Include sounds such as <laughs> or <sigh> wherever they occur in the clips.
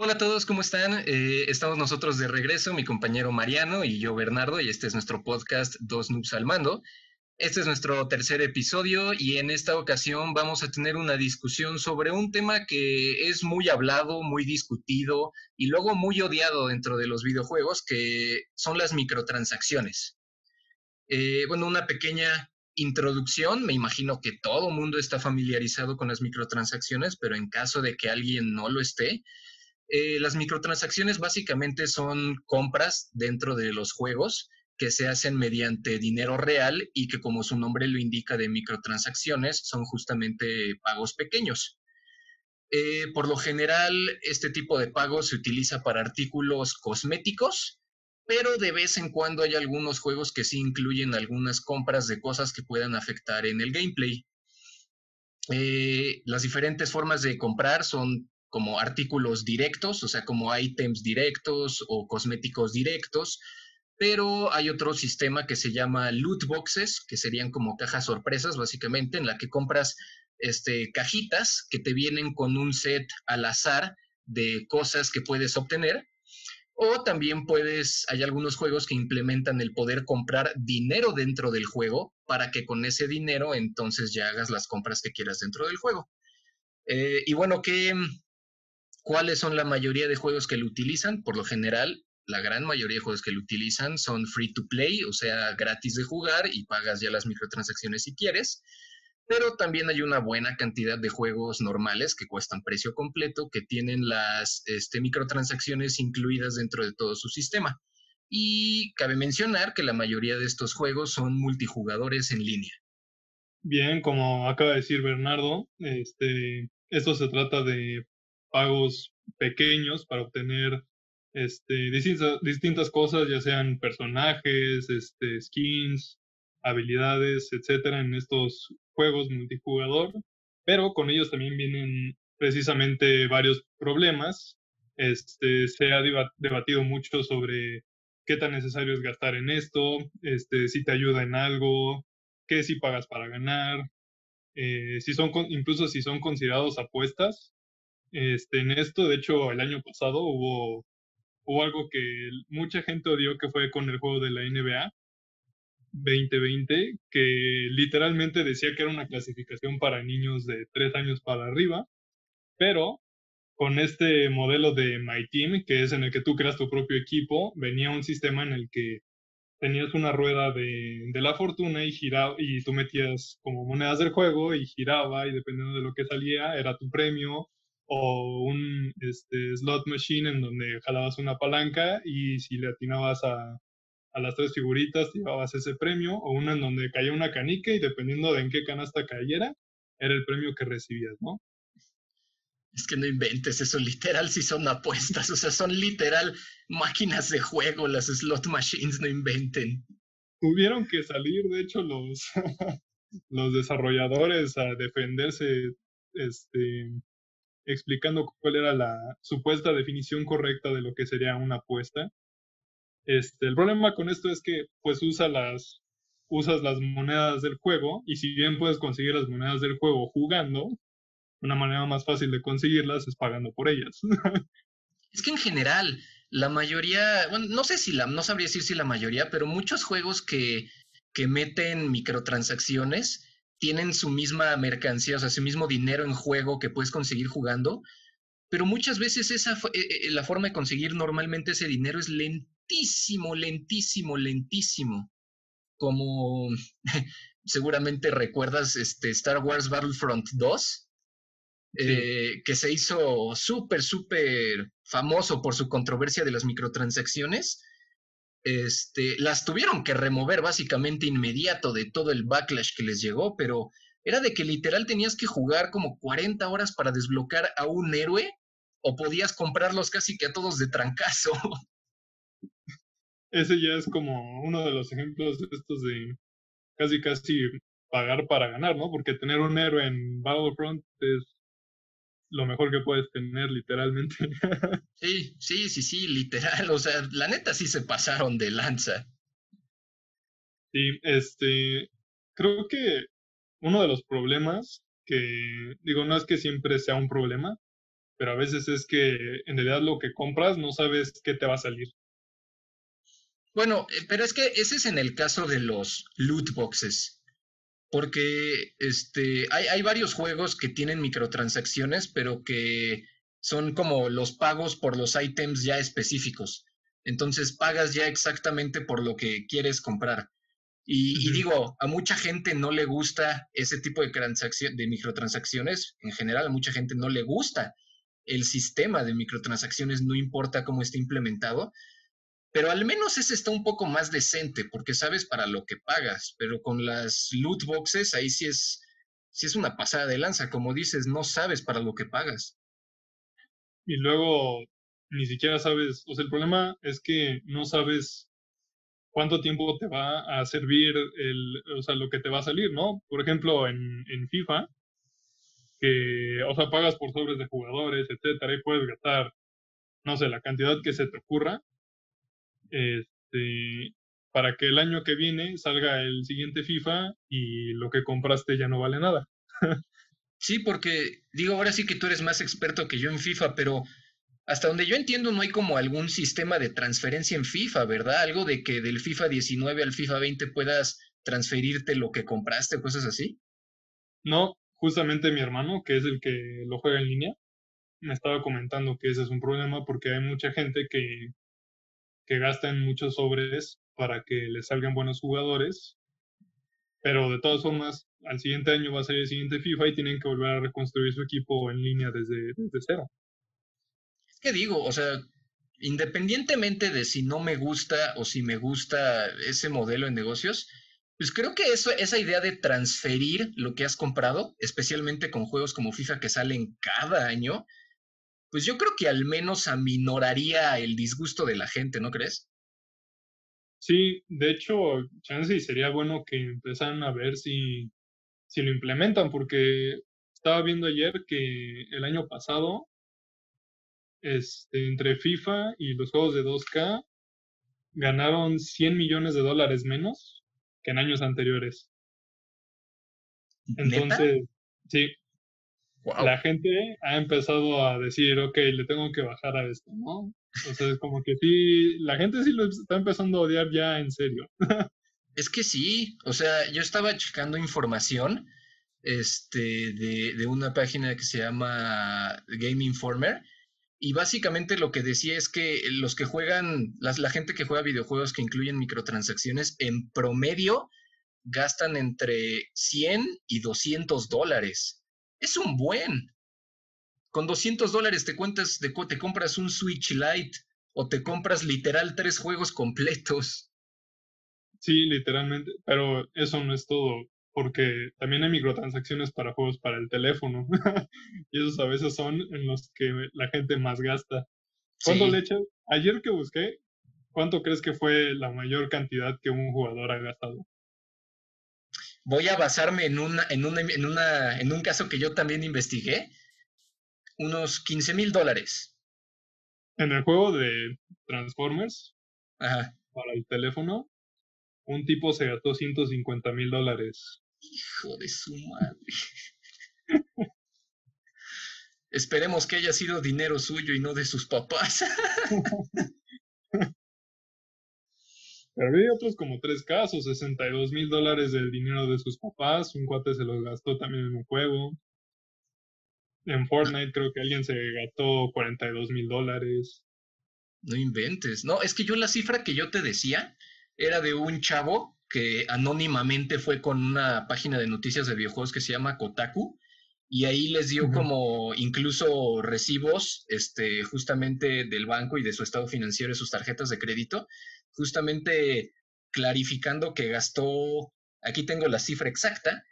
Hola a todos, ¿cómo están? Eh, estamos nosotros de regreso, mi compañero Mariano y yo Bernardo, y este es nuestro podcast Dos Noobs al Mando. Este es nuestro tercer episodio y en esta ocasión vamos a tener una discusión sobre un tema que es muy hablado, muy discutido y luego muy odiado dentro de los videojuegos, que son las microtransacciones. Eh, bueno, una pequeña introducción, me imagino que todo mundo está familiarizado con las microtransacciones, pero en caso de que alguien no lo esté, eh, las microtransacciones básicamente son compras dentro de los juegos que se hacen mediante dinero real y que como su nombre lo indica de microtransacciones son justamente pagos pequeños. Eh, por lo general, este tipo de pagos se utiliza para artículos cosméticos, pero de vez en cuando hay algunos juegos que sí incluyen algunas compras de cosas que puedan afectar en el gameplay. Eh, las diferentes formas de comprar son como artículos directos, o sea, como ítems directos o cosméticos directos, pero hay otro sistema que se llama loot boxes, que serían como cajas sorpresas, básicamente, en la que compras este, cajitas que te vienen con un set al azar de cosas que puedes obtener. O también puedes, hay algunos juegos que implementan el poder comprar dinero dentro del juego para que con ese dinero entonces ya hagas las compras que quieras dentro del juego. Eh, y bueno, ¿qué, ¿Cuáles son la mayoría de juegos que lo utilizan? Por lo general, la gran mayoría de juegos que lo utilizan son free to play, o sea, gratis de jugar y pagas ya las microtransacciones si quieres. Pero también hay una buena cantidad de juegos normales que cuestan precio completo, que tienen las este, microtransacciones incluidas dentro de todo su sistema. Y cabe mencionar que la mayoría de estos juegos son multijugadores en línea. Bien, como acaba de decir Bernardo, este, esto se trata de pagos pequeños para obtener este, distintas, cosas, ya sean personajes, este, skins, habilidades, etcétera, en estos juegos multijugador. Pero con ellos también vienen precisamente varios problemas. Este, se ha debatido mucho sobre qué tan necesario es gastar en esto, este, si te ayuda en algo, qué si pagas para ganar, eh, si son incluso si son considerados apuestas, este, en esto, de hecho, el año pasado hubo, algo que mucha gente odió que fue con el juego de la NBA 2020, que literalmente decía que era una clasificación para niños de 3 años para arriba, pero con este modelo de My Team, que es en el que tú creas tu propio equipo, venía un sistema en el que tenías una rueda de, de, la fortuna y giraba y tú metías como monedas del juego y giraba y dependiendo de lo que salía era tu premio o un este, slot machine en donde jalabas una palanca y si le atinabas a, a las tres figuritas te llevabas ese premio, o una en donde caía una canica y dependiendo de en qué canasta cayera, era el premio que recibías, ¿no? Es que no inventes eso, literal si son apuestas, o sea, son literal máquinas de juego, las slot machines, no inventen. Tuvieron que salir, de hecho, los, <laughs> los desarrolladores a defenderse este, explicando cuál era la supuesta definición correcta de lo que sería una apuesta. Este, el problema con esto es que pues usa las, usas las monedas del juego y si bien puedes conseguir las monedas del juego jugando, una manera más fácil de conseguirlas es pagando por ellas. <laughs> es que en general, la mayoría, bueno, no sé si la, no sabría decir si la mayoría, pero muchos juegos que, que meten microtransacciones tienen su misma mercancía, o sea, su mismo dinero en juego que puedes conseguir jugando, pero muchas veces esa, eh, eh, la forma de conseguir normalmente ese dinero es lentísimo, lentísimo, lentísimo. Como <laughs> seguramente recuerdas este Star Wars Battlefront 2, eh, que se hizo súper, súper famoso por su controversia de las microtransacciones este, las tuvieron que remover básicamente inmediato de todo el backlash que les llegó, pero era de que literal tenías que jugar como 40 horas para desbloquear a un héroe o podías comprarlos casi que a todos de trancazo. <laughs> Ese ya es como uno de los ejemplos de estos de casi casi pagar para ganar, ¿no? Porque tener un héroe en Battlefront es lo mejor que puedes tener, literalmente. <laughs> Sí, sí, sí, sí, literal. O sea, la neta sí se pasaron de lanza. Sí, este, creo que uno de los problemas que, digo, no es que siempre sea un problema, pero a veces es que en realidad lo que compras no sabes qué te va a salir. Bueno, eh, pero es que ese es en el caso de los loot boxes. Porque este, hay, hay varios juegos que tienen microtransacciones, pero que son como los pagos por los ítems ya específicos. Entonces pagas ya exactamente por lo que quieres comprar. Y, digo, a mucha gente no le gusta ese tipo de, de microtransacciones. En general, a mucha gente no le gusta el sistema de microtransacciones, no importa cómo esté implementado. Pero al menos ese está un poco más decente porque sabes para lo que pagas. Pero con las loot boxes, ahí sí es, sí es una pasada de lanza. Como dices, no sabes para lo que pagas. Y luego ni siquiera sabes, o sea, el problema es que no sabes cuánto tiempo te va a servir el, o sea, lo que te va a salir, ¿no? Por ejemplo, en, en FIFA, que, o sea, pagas por sobres de jugadores, etcétera, y puedes gastar, no sé, la cantidad que se te ocurra, este, para que el año que viene salga el siguiente FIFA y lo que compraste ya no vale nada. <laughs> sí, porque digo, ahora sí que tú eres más experto que yo en FIFA, pero hasta donde yo entiendo, no hay como algún sistema de transferencia en FIFA, ¿verdad? Algo de que del FIFA 19 al FIFA 20 puedas transferirte lo que compraste, cosas así. No, justamente mi hermano, que es el que lo juega en línea, me estaba comentando que ese es un problema porque hay mucha gente que, que gasta en muchos sobres para que le salgan buenos jugadores, pero de todas formas, al siguiente año va a ser el siguiente FIFA y tienen que volver a reconstruir su equipo en línea desde, desde cero. ¿Qué digo? O sea, independientemente de si no me gusta o si me gusta ese modelo en negocios, pues creo que eso, esa idea de transferir lo que has comprado, especialmente con juegos como FIFA que salen cada año, pues yo creo que al menos aminoraría el disgusto de la gente, ¿no crees? Sí, de hecho, chance sería bueno que empezaran a ver si, si lo implementan, porque estaba viendo ayer que el año pasado este, entre FIFA y los juegos de 2K ganaron 100 millones de dólares menos que en años anteriores. Entonces, sí. La gente ha empezado a decir, ok, le tengo que bajar a esto, ¿no? Entonces, como que sí, la gente sí lo está empezando a odiar ya en serio. <laughs> es que sí, o sea, yo estaba checando información este, de, de una página que se llama Game Informer y básicamente lo que decía es que los que juegan, la gente que juega videojuegos que incluyen microtransacciones, en promedio gastan entre 100 y 200 dólares. Es un buen. Con 200 dólares te, cuentas, te, te compras un Switch Lite o te compras literal tres juegos completos. Sí, literalmente, pero eso no es todo porque también hay microtransacciones para juegos para el teléfono. <laughs> y esos a veces son en los que la gente más gasta. ¿Cuánto le echas? Ayer que busqué, ¿cuánto crees que fue la mayor cantidad que un jugador ha gastado? Voy a basarme en, una, en, una, en, una, en un caso que yo también investigué. Unos 15 mil dólares. En el juego de Transformers, para el teléfono, un tipo se gastó 150 mil dólares. Hijo de su madre. <laughs> Esperemos que haya sido dinero suyo y no de sus papás. <laughs> Pero había otros como tres casos, 62 mil dólares del dinero de sus papás, un cuate se los gastó también en un juego. En Fortnite creo que alguien se gastó 42 mil dólares. No inventes. No, es que yo la cifra que yo te decía era de un chavo que anónimamente fue con una página de noticias de videojuegos que se llama Kotaku y ahí les dio como incluso recibos este justamente del banco y de su estado financiero y sus tarjetas de crédito, justamente clarificando que gastó, aquí tengo la cifra exacta,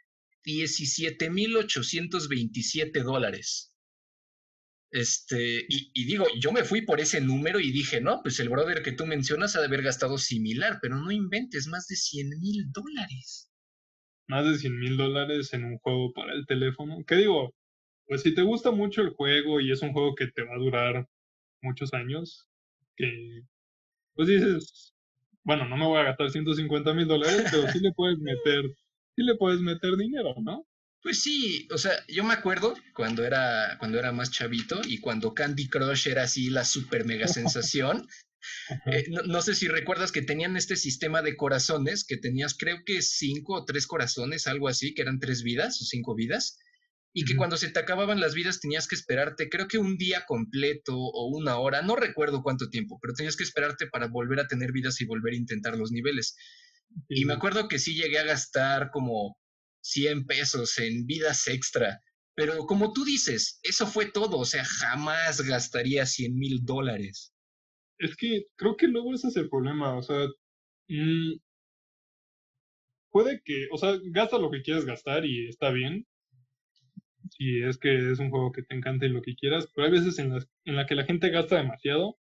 17.827 dólares este, y, digo, yo me fui por ese número y dije, no, pues el brother que tú mencionas ha de haber gastado similar, pero no inventes, más de 100 mil dólares. Más de 100 mil dólares en un juego para el teléfono. ¿Qué digo? Pues si te gusta mucho el juego y es un juego que te va a durar muchos años, que pues dices, bueno, no me voy a gastar 150 mil dólares, pero sí le puedes meter, sí le puedes meter dinero, ¿no? Pues sí, o sea, yo me acuerdo cuando era, cuando era más chavito y cuando Candy Crush era así la super mega <laughs> sensación. Eh, no, sé si recuerdas que tenían este sistema de corazones, que tenías creo que cinco o tres corazones, algo así, que eran tres vidas o cinco vidas, y que cuando se te acababan las vidas tenías que esperarte, creo que un día completo o una hora, no recuerdo cuánto tiempo, pero tenías que esperarte para volver a tener vidas y volver a intentar los niveles. Y me acuerdo que sí llegué a gastar como 100 pesos en vidas extra. Pero como tú dices, eso fue todo, o sea, jamás gastaría 100 mil dólares. Es que creo que luego ese es el problema, o sea, mm, puede que, o sea, gasta lo que quieras gastar y está bien, si es que es un juego que te encante y lo que quieras, pero hay veces en las en la que la gente gasta demasiado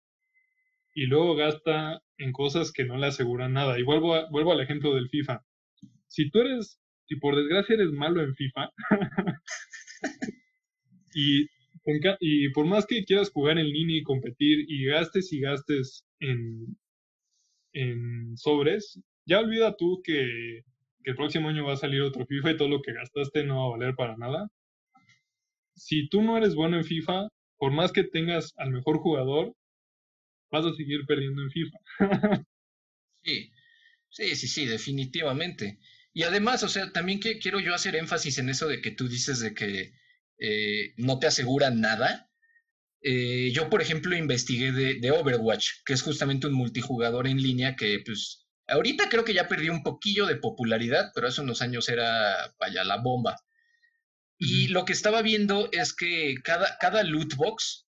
y luego gasta en cosas que no le aseguran nada. Y vuelvo, vuelvo al ejemplo del FIFA. Si tú eres si por desgracia eres malo en FIFA, <laughs> y, y por más que quieras jugar en línea y competir y gastes y gastes en, en sobres, ya olvida tú que, que el próximo año va a salir otro FIFA y todo lo que gastaste no va a valer para nada. Si tú no eres bueno en FIFA, por más que tengas al mejor jugador, vas a seguir perdiendo en FIFA. <laughs> sí, sí, sí, sí, definitivamente. Y además, o sea, también que quiero yo hacer énfasis en eso de que tú dices de que eh, no te aseguran nada. Eh, yo, por ejemplo, investigué de, de, Overwatch, que es justamente un multijugador en línea que, pues, ahorita creo que ya perdió un poquillo de popularidad, pero hace unos años era, vaya, la bomba. Y lo que estaba viendo es que cada, cada loot box,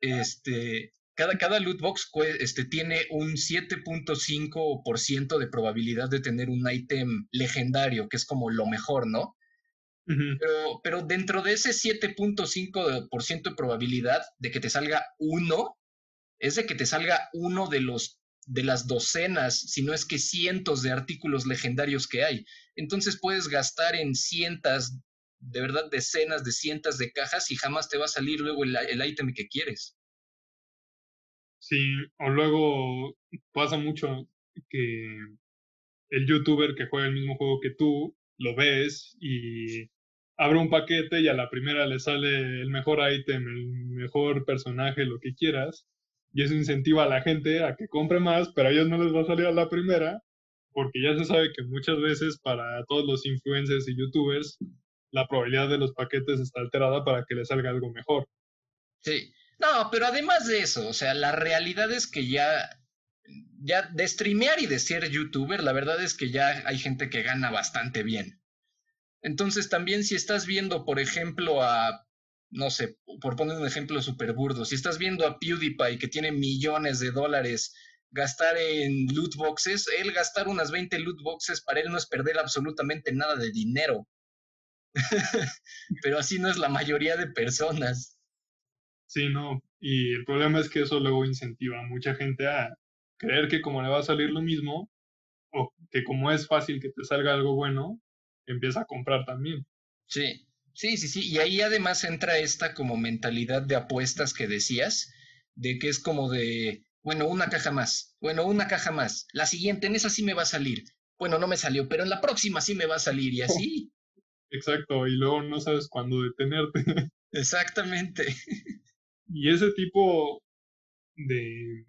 este, cada, cada loot box este, tiene un 7.5% de probabilidad de tener un ítem legendario, que es como lo mejor, ¿no? pero, pero dentro de ese 7.5% de probabilidad de que te salga uno, es de que te salga uno de los de las docenas, si no es que cientos de artículos legendarios que hay. Entonces puedes gastar en cientos, de verdad decenas de cientos de cajas y jamás te va a salir luego el, el ítem que quieres. Sí, o luego pasa mucho que el youtuber que juega el mismo juego que tú, lo ves y abre un paquete y a la primera le sale el mejor ítem, el mejor personaje, lo que quieras, y eso incentiva a la gente a que compre más, pero a ellos no les va a salir a la primera, porque ya se sabe que muchas veces para todos los influencers y youtubers la probabilidad de los paquetes está alterada para que les salga algo mejor. Sí, no, pero además de eso, o sea, la realidad es que ya, ya de streamear y de ser youtuber, la verdad es que ya hay gente que gana bastante bien. Entonces también si estás viendo, por ejemplo, a, no sé, por poner un ejemplo súper burdo, si estás viendo a PewDiePie que tiene millones de dólares gastar en loot boxes, él gastar unas 20 loot boxes para él no es perder absolutamente nada de dinero. <laughs> Pero así no es la mayoría de personas. Sí, no. Y el problema es que eso luego incentiva a mucha gente a creer que como le va a salir lo mismo, o que como es fácil que te salga algo bueno, empieza a comprar también. Sí, sí, sí, sí. Y ahí además entra esta como mentalidad de apuestas que decías, de que es como de, bueno, una caja más, bueno, una caja más, la siguiente en esa sí me va a salir. Bueno, no me salió, pero en la próxima sí me va a salir y así. Exacto, y luego no sabes cuándo detenerte. <laughs> Exactamente. <laughs> Y ese tipo de,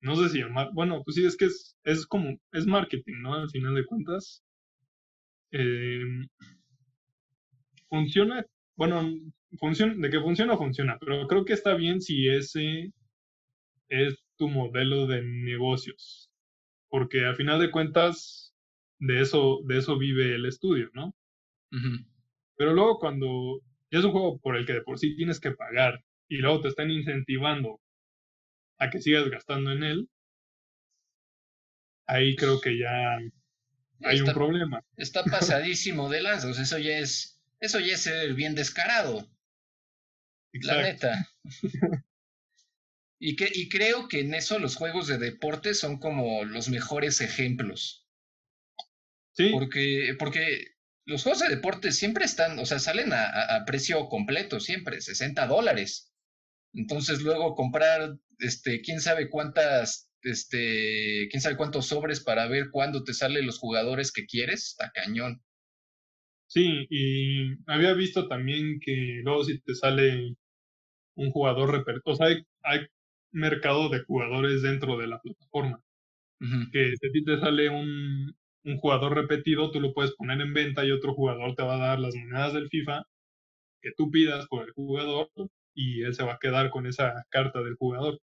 no sé si llamar, bueno, pues sí, es que es, es como, es marketing, ¿no? Al final de cuentas. Eh, funciona, bueno, funciona, de que funciona, funciona, pero creo que está bien si ese es tu modelo de negocios. Porque al final de cuentas, de eso, de eso vive el estudio, ¿no? Pero luego cuando ya es un juego por el que de por sí tienes que pagar y luego te están incentivando a que sigas gastando en él, ahí creo que ya hay un problema. Está pasadísimo de lazos, eso ya es, eso ya es ser bien descarado. La neta. y, que, y creo que en eso los juegos de deporte son como los mejores ejemplos. Sí. Porque, porque los juegos de deporte siempre están, o sea, salen a, a precio completo, siempre, 60 dólares. Entonces luego comprar, este, quién sabe cuántas, este, quién sabe cuántos sobres para ver cuándo te salen los jugadores que quieres, está cañón. Sí, y había visto también que luego si te sale un jugador, o sea, hay, hay mercado de jugadores dentro de la plataforma. Que si a ti te sale un, un jugador repetido, tú lo puedes poner en venta y otro jugador te va a dar las monedas del FIFA que tú pidas por el jugador y él se va a quedar con esa carta del jugador.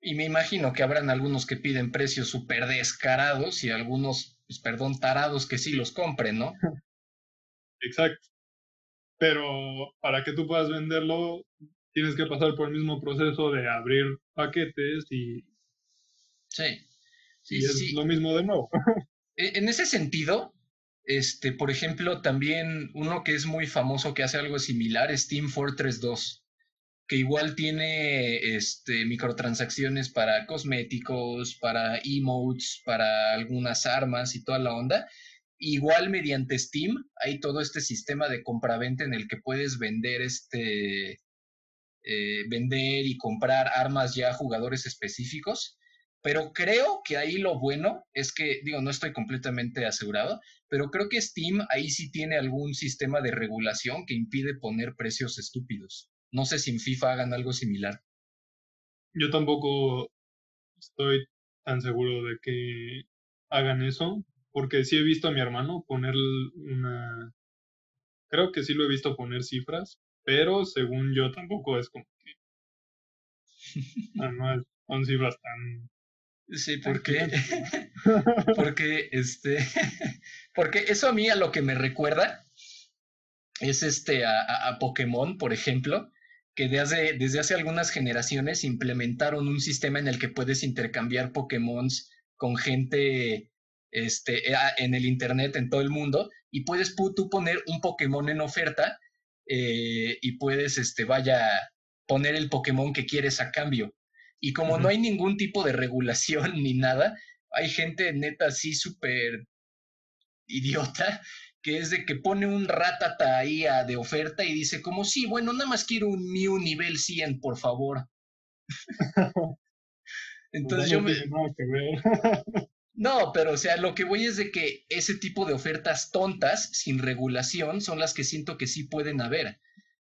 Y me imagino que habrán algunos que piden precios súper descarados y algunos, pues, perdón, tarados que sí los compren, ¿no? <laughs> Exacto. Pero para que tú puedas venderlo, tienes que pasar por el mismo proceso de abrir paquetes y... Sí. sí y es lo mismo de nuevo. <laughs> E, en ese sentido, este, por ejemplo, también uno que es muy famoso que hace algo similar es Team Fortress 2, que igual tiene este, microtransacciones para cosméticos, para emotes, para algunas armas y toda la onda. Igual mediante Steam hay todo este sistema de compraventa en el que puedes vender este eh, vender y comprar armas ya a jugadores específicos pero creo que ahí lo bueno es que, digo, no estoy completamente asegurado, pero creo que Steam ahí sí tiene algún sistema de regulación que impide poner precios estúpidos. No sé si en FIFA hagan algo similar. Yo tampoco estoy tan seguro de que hagan eso, porque sí he visto a mi hermano poner una... Creo que sí lo he visto poner cifras, pero según yo tampoco es como que... <laughs> no, son cifras tan Sí, porque, <laughs> porque, este, <laughs> porque eso a mí a lo que me recuerda es este a, a, Pokémon, por ejemplo, que desde, desde hace algunas generaciones implementaron un sistema en el que puedes intercambiar Pokémon con gente este, en el internet en todo el mundo y puedes tú poner un Pokémon en oferta eh, y puedes, este, vaya, poner el Pokémon que quieres a cambio. Y como no hay ningún tipo de regulación ni nada, hay gente neta así súper idiota que es de que pone un ratata ahí de oferta y dice como, sí, bueno, nada más quiero un Mew nivel 100, por favor. <laughs> Entonces yo me... no, pero o sea, lo que voy es de que ese tipo de ofertas tontas, sin regulación, son las que siento que sí pueden haber.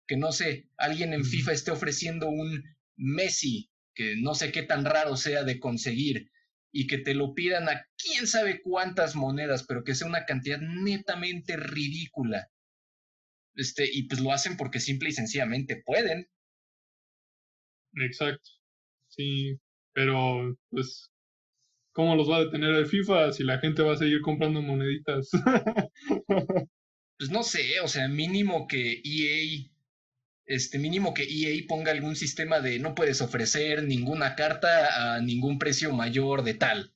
Que no sé, alguien en FIFA esté ofreciendo un Messi que no sé qué tan raro sea de conseguir y que te lo pidan a quién sabe cuántas monedas, pero que sea una cantidad netamente ridícula. Este, y pues lo hacen porque simple y sencillamente pueden. Exacto. Sí, pero pues ¿cómo los va a detener el FIFA si la gente va a seguir comprando moneditas? <laughs> pues no sé, o sea, mínimo que EA este mínimo que EA ponga algún sistema de no puedes ofrecer ninguna carta a ningún precio mayor de tal.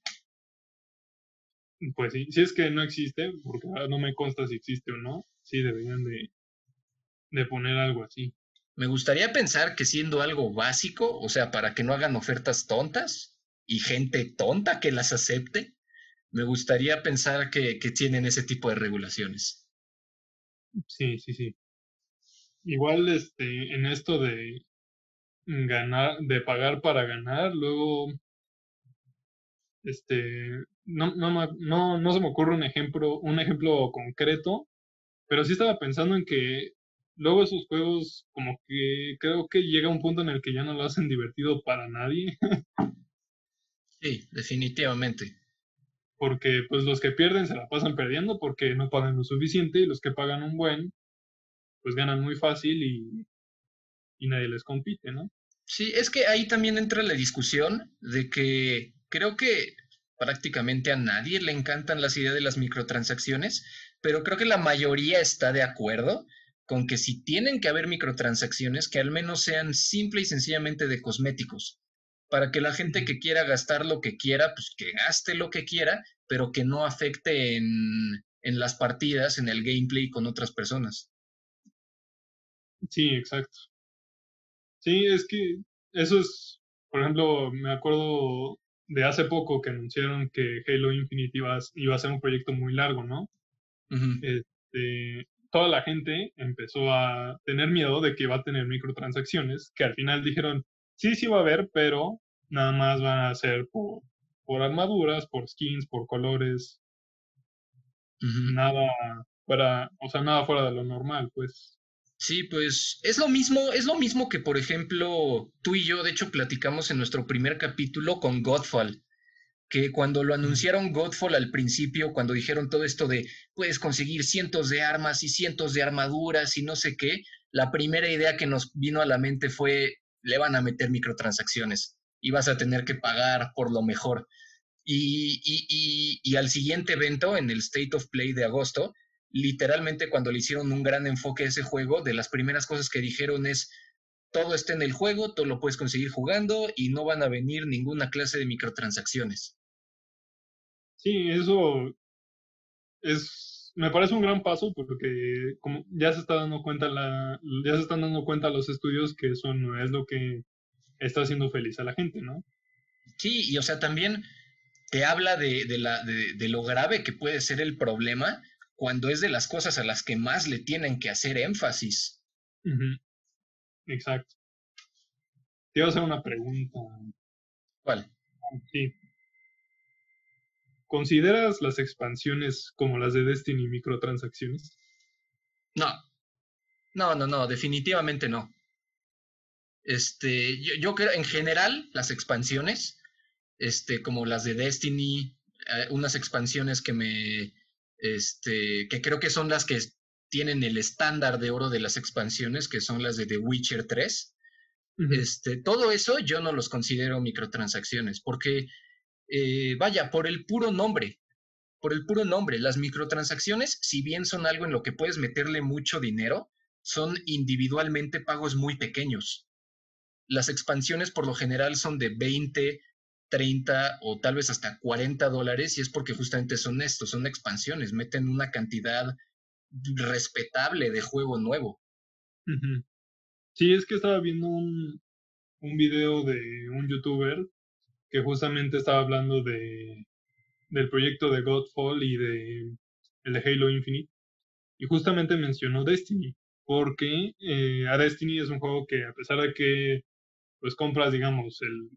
Pues sí, si es que no existe, porque no me consta si existe o no, sí deberían de, de poner algo así. Me gustaría pensar que siendo algo básico, o sea, para que no hagan ofertas tontas y gente tonta que las acepte, me gustaría pensar que, que tienen ese tipo de regulaciones. Sí, sí, sí. Igual este, en esto de ganar, de pagar para ganar, luego este no, no, no, no se me ocurre un ejemplo, un ejemplo concreto, pero sí estaba pensando en que luego esos juegos como que creo que llega un punto en el que ya no lo hacen divertido para nadie. sí, definitivamente. Porque pues los que pierden se la pasan perdiendo porque no pagan lo suficiente y los que pagan un buen pues ganan muy fácil y, y nadie les compite, ¿no? Sí, es que ahí también entra la discusión de que creo que prácticamente a nadie le encantan las ideas de las microtransacciones, pero creo que la mayoría está de acuerdo con que si tienen que haber microtransacciones, que al menos sean simple y sencillamente de cosméticos, para que la gente que quiera gastar lo que quiera, pues que gaste lo que quiera, pero que no afecte en, en las partidas, en el gameplay con otras personas. Sí, exacto. Sí, es que eso es, por ejemplo, me acuerdo de hace poco que anunciaron que Halo Infinite iba a, iba a ser un proyecto muy largo, ¿no? este, toda la gente empezó a tener miedo de que iba a tener microtransacciones, que al final dijeron, sí, sí va a haber, pero nada más van a ser por, por armaduras, por skins, por colores, nada fuera, o sea, nada fuera de lo normal, pues. Sí, pues es lo mismo, es lo mismo que, por ejemplo, tú y yo, de hecho, platicamos en nuestro primer capítulo con Godfall, que cuando lo anunciaron Godfall al principio, cuando dijeron todo esto de puedes conseguir cientos de armas y cientos de armaduras y no sé qué, la primera idea que nos vino a la mente fue le van a meter microtransacciones y vas a tener que pagar por lo mejor. Y, y, y, al siguiente evento, en el State of Play de agosto, literalmente cuando le hicieron un gran enfoque a ese juego, de las primeras cosas que dijeron es, todo está en el juego, todo lo puedes conseguir jugando y no van a venir ninguna clase de microtransacciones. Sí, eso es, me parece un gran paso porque como ya se está dando cuenta la, ya se están dando cuenta los estudios que eso no es lo que está haciendo feliz a la gente, ¿no? Sí, y o sea, también te habla de, de, la, de, de, lo grave que puede ser el problema cuando es de las cosas a las que más le tienen que hacer énfasis. Exacto. Te iba a hacer una pregunta. ¿Cuál? Sí. ¿Consideras las expansiones como las de Destiny microtransacciones? No. No, no, no, definitivamente no. Este, yo, yo creo, en general, las expansiones este, como las de Destiny, eh, unas expansiones que me, este, que creo que son las que tienen el estándar de oro de las expansiones, que son las de The Witcher 3. este, todo eso yo no los considero microtransacciones, porque, eh, vaya, por el puro nombre, por el puro nombre, las microtransacciones, si bien son algo en lo que puedes meterle mucho dinero, son individualmente pagos muy pequeños. Las expansiones por lo general son de 20, 30 o tal vez hasta 40 dólares y es porque justamente son estos, son expansiones, meten una cantidad respetable de juego nuevo. Sí, es que estaba viendo un, un video de un youtuber que justamente estaba hablando de del proyecto de Godfall y de el de Halo Infinite y justamente mencionó Destiny porque eh, a Destiny es un juego que a pesar de que pues compras digamos el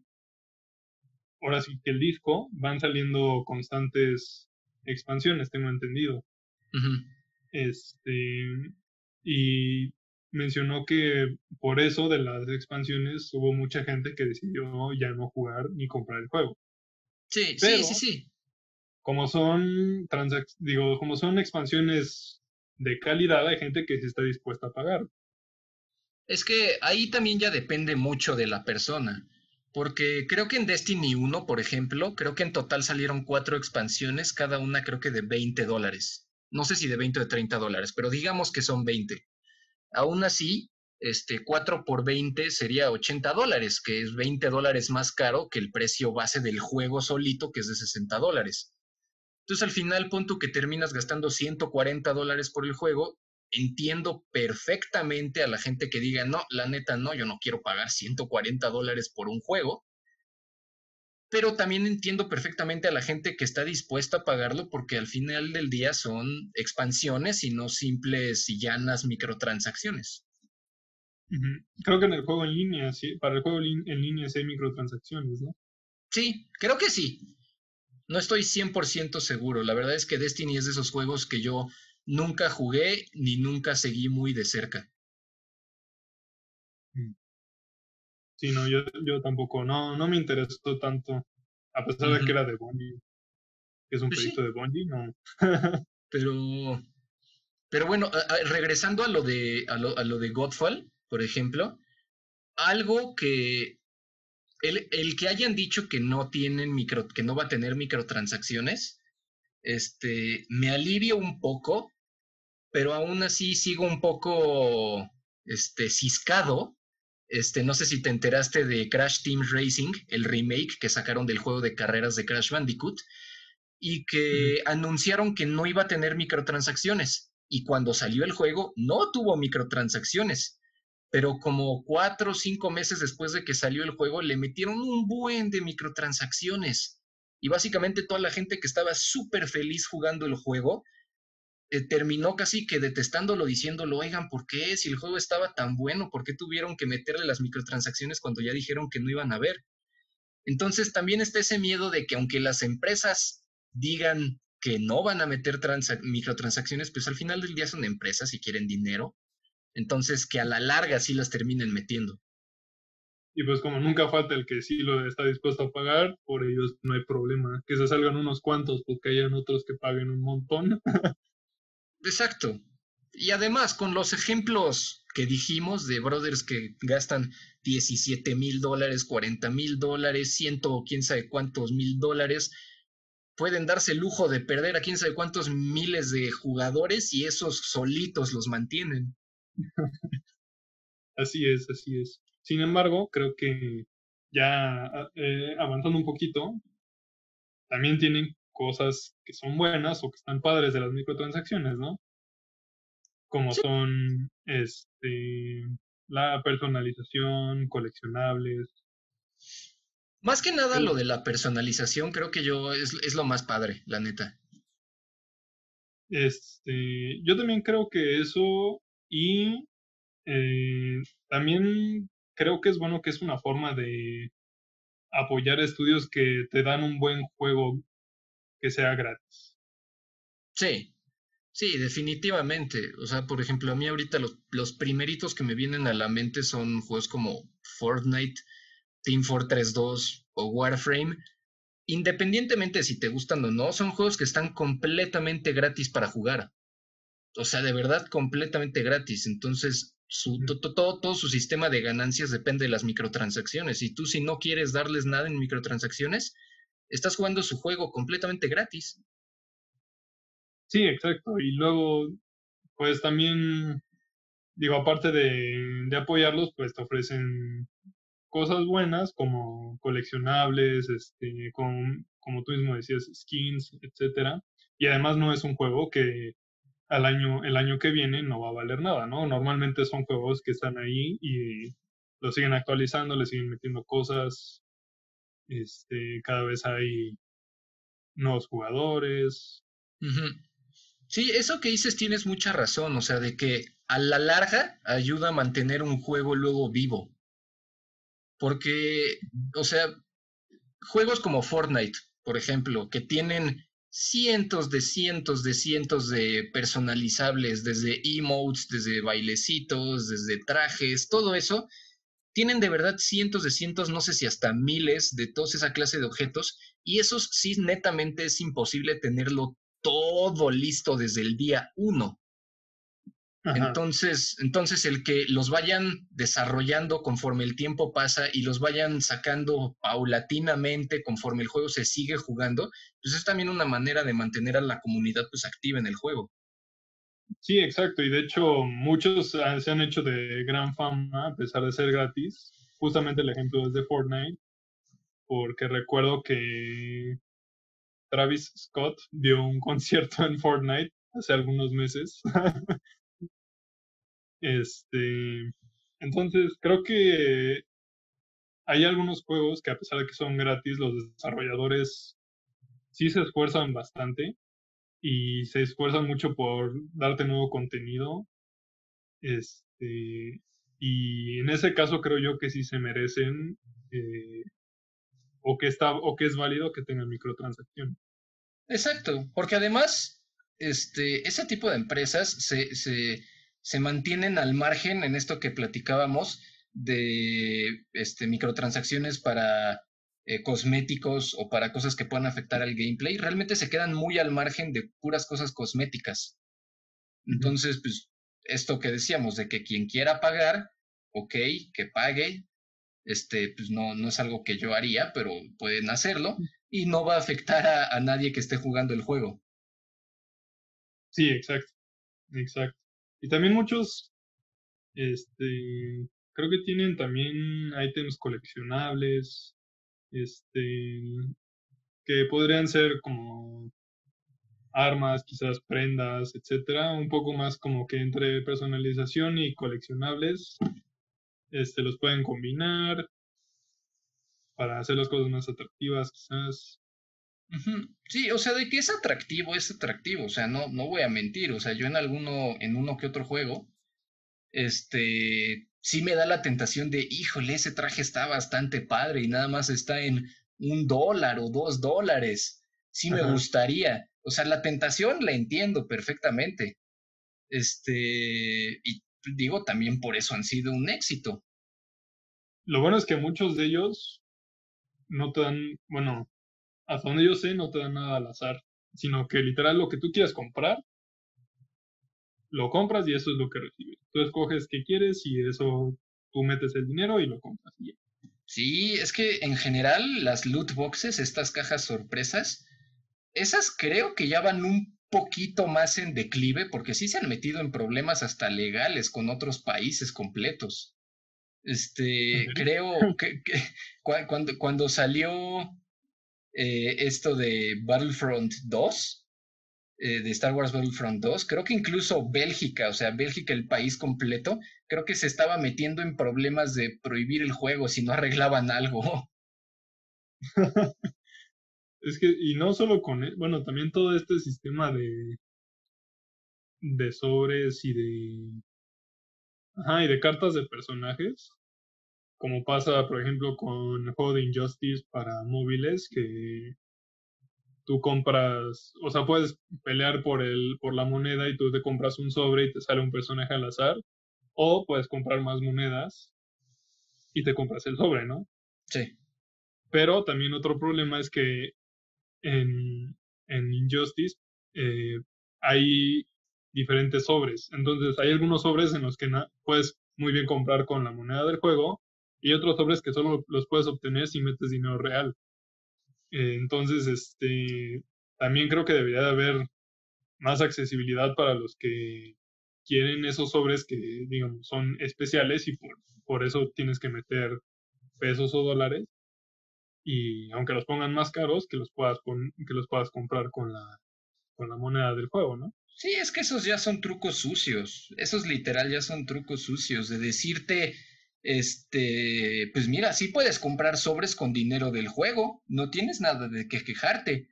ahora sí que el disco, van saliendo constantes expansiones, tengo entendido. Este, y mencionó que por eso de las expansiones hubo mucha gente que decidió ya no jugar ni comprar el juego. Sí, sí, sí, sí. Como son digo, como son expansiones de calidad, hay gente que sí está dispuesta a pagar. Es que ahí también ya depende mucho de la persona. Porque creo que en Destiny 1, por ejemplo, creo que en total salieron cuatro expansiones, cada una creo que de 20 dólares. No sé si de 20 o de 30 dólares, pero digamos que son 20. Aún así, este 4 por 20 sería 80 dólares, que es 20 dólares más caro que el precio base del juego solito, que es de 60 dólares. Entonces al final, punto que terminas gastando 140 dólares por el juego entiendo perfectamente a la gente que diga, no, la neta no, yo no quiero pagar 140 dólares por un juego, pero también entiendo perfectamente a la gente que está dispuesta a pagarlo porque al final del día son expansiones y no simples y llanas microtransacciones. Creo que en el juego en línea, sí, para el juego en línea sí hay microtransacciones, ¿no? Sí, creo que sí. No estoy 100% seguro. La verdad es que Destiny es de esos juegos que yo nunca jugué ni nunca seguí muy de cerca. Mm. Sí, no, yo, yo tampoco, no, no me interesó tanto, a pesar de que era de Bungie, que es un pues proyecto de Bungie, no. pero, pero bueno, regresando a lo de, a lo, a lo de Godfall, por ejemplo, algo que el, el, que hayan dicho que no tienen micro, que no va a tener microtransacciones, este, me alivia un poco pero aún así sigo un poco este, ciscado. Este, no sé si te enteraste de Crash Team Racing, el remake que sacaron del juego de carreras de Crash Bandicoot, y que anunciaron que no iba a tener microtransacciones. Y cuando salió el juego, no tuvo microtransacciones. Pero como cuatro o cinco meses después de que salió el juego, le metieron un buen de microtransacciones. Y básicamente toda la gente que estaba súper feliz jugando el juego eh, terminó casi que detestándolo, diciéndolo, oigan, ¿por qué? Si el juego estaba tan bueno, ¿por qué tuvieron que meterle las microtransacciones cuando ya dijeron que no iban a ver? Entonces también está ese miedo de que aunque las empresas digan que no van a meter microtransacciones, pues al final del día son empresas y quieren dinero. Entonces, que a la larga sí las terminen metiendo. Y pues como nunca falta el que sí lo está dispuesto a pagar, por ellos no hay problema. Que se salgan unos cuantos porque hayan otros que paguen un montón. <laughs> Exacto. Y además, con los ejemplos que dijimos de brothers que gastan 17 mil dólares, 40 mil dólares, ciento quién sabe cuántos mil dólares, pueden darse el lujo de perder a quién sabe cuántos miles de jugadores y esos solitos los mantienen. <laughs> así es, así es. Sin embargo, creo que ya eh, avanzando un poquito, también tienen cosas que son buenas o que están padres de las microtransacciones, ¿no? Como son este la personalización, coleccionables. Más que nada lo de la personalización, creo que yo es, es lo más padre, la neta. Este, yo también creo que eso y eh, también creo que es bueno que es una forma de apoyar estudios que te dan un buen juego que sea gratis. Sí, sí, definitivamente. O sea, por ejemplo, a mí ahorita los, los primeritos que me vienen a la mente son juegos como Fortnite, Team Fortress 2 o Warframe. Independientemente de si te gustan o no, son juegos que están completamente gratis para jugar. O sea, de verdad completamente gratis. Entonces, su, todo, todo su sistema de ganancias depende de las microtransacciones. Y tú si no quieres darles nada en microtransacciones, estás jugando su juego completamente gratis. Sí, exacto. Y luego, pues también, digo, aparte de, de apoyarlos, pues te ofrecen cosas buenas como coleccionables, este, con, como tú mismo decías, skins, etcétera. Y además no es un juego que al año, el año que viene no va a valer nada, ¿no? Normalmente son juegos que están ahí y lo siguen actualizando, le siguen metiendo cosas. Este, cada vez hay nuevos jugadores. Sí, eso que dices tienes mucha razón, o sea, de que a la larga ayuda a mantener un juego luego vivo. Porque, o sea, juegos como Fortnite, por ejemplo, que tienen cientos de cientos de cientos de personalizables, desde emotes, desde bailecitos, desde trajes, todo eso, tienen de verdad cientos de cientos, no sé si hasta miles de toda esa clase de objetos, y esos sí netamente es imposible tenerlo todo listo desde el día uno. Entonces, entonces el que los vayan desarrollando conforme el tiempo pasa y los vayan sacando paulatinamente conforme el juego se sigue jugando, pues es también una manera de mantener a la comunidad pues activa en el juego. Sí, exacto. Y de hecho, muchos se han hecho de gran fama a pesar de ser gratis. Justamente el ejemplo es de Fortnite, porque recuerdo que Travis Scott dio un <laughs> concierto en Fortnite hace algunos meses <laughs> Este, entonces, creo que hay algunos juegos que a pesar de que son gratis, los desarrolladores sí se esfuerzan bastante y se esfuerzan mucho por darte nuevo contenido. Este, y en ese caso creo yo que sí se merecen eh, o que está o que es válido que tengan microtransacción. Exacto, porque además este ese tipo de empresas se, se se mantienen al margen en esto que platicábamos de este, microtransacciones para eh, cosméticos o para cosas que puedan afectar al gameplay, realmente se quedan muy al margen de puras cosas cosméticas. Entonces, pues, esto que decíamos, de que quien quiera pagar, ok, que pague, este, pues no, no es algo que yo haría, pero pueden hacerlo y no va a afectar a, a nadie que esté jugando el juego. Sí, exacto, exacto. Y también muchos, este, creo que tienen también ítems coleccionables, este, que podrían ser como armas, quizás prendas, etcétera, un poco más como que entre personalización y coleccionables, este, los pueden combinar para hacer las cosas más atractivas, quizás. Sí, o sea, de que es atractivo, es atractivo, o sea, no, no voy a mentir, o sea, yo en alguno, en uno que otro juego, este, sí me da la tentación de, híjole, ese traje está bastante padre y nada más está en un dólar o dos dólares, sí me gustaría, O sea, la tentación la entiendo perfectamente. Este, y digo, también por eso han sido un éxito. Lo bueno es que muchos de ellos no te dan, bueno, hasta donde yo sé, no te dan nada al azar, sino que literal lo que tú quieras comprar, lo compras y eso es lo que recibes. Tú escoges qué quieres y eso tú metes el dinero y lo compras. Sí, es que en general las loot boxes, estas cajas sorpresas, esas creo que ya van un poquito más en declive porque sí se han metido en problemas hasta legales con otros países completos. Este, creo <laughs> que, cuando, cuando salió eh, esto de Battlefront 2, eh, de Star Wars Battlefront 2, creo que incluso Bélgica, o sea, Bélgica, el país completo, creo que se estaba metiendo en problemas de prohibir el juego si no arreglaban algo. <laughs> es que, y no solo con, e, bueno, también todo este sistema de, de sobres y de, ajá, y de cartas de personajes, como pasa, por ejemplo, con el juego de Injustice para móviles, que tú compras, o sea, puedes pelear por el, por la moneda y tú te compras un sobre y te sale un personaje al azar, o puedes comprar más monedas y te compras el sobre, ¿no? Sí. Pero también otro problema es que en, en Injustice eh, hay diferentes sobres. Entonces hay algunos sobres en los que puedes muy bien comprar con la moneda del juego y otros sobres que solo los puedes obtener si metes dinero real. Eh, entonces, este, también creo que debería de haber más accesibilidad para los que quieren esos sobres que, digamos, son especiales y por, por eso tienes que meter pesos o dólares. Y aunque los pongan más caros, que los puedas, que los puedas comprar con la, con la moneda del juego, ¿no? Sí, es que esos ya son trucos sucios. Esos literal ya son trucos sucios de decirte, este, pues mira, sí puedes comprar sobres con dinero del juego, no tienes nada de qué quejarte.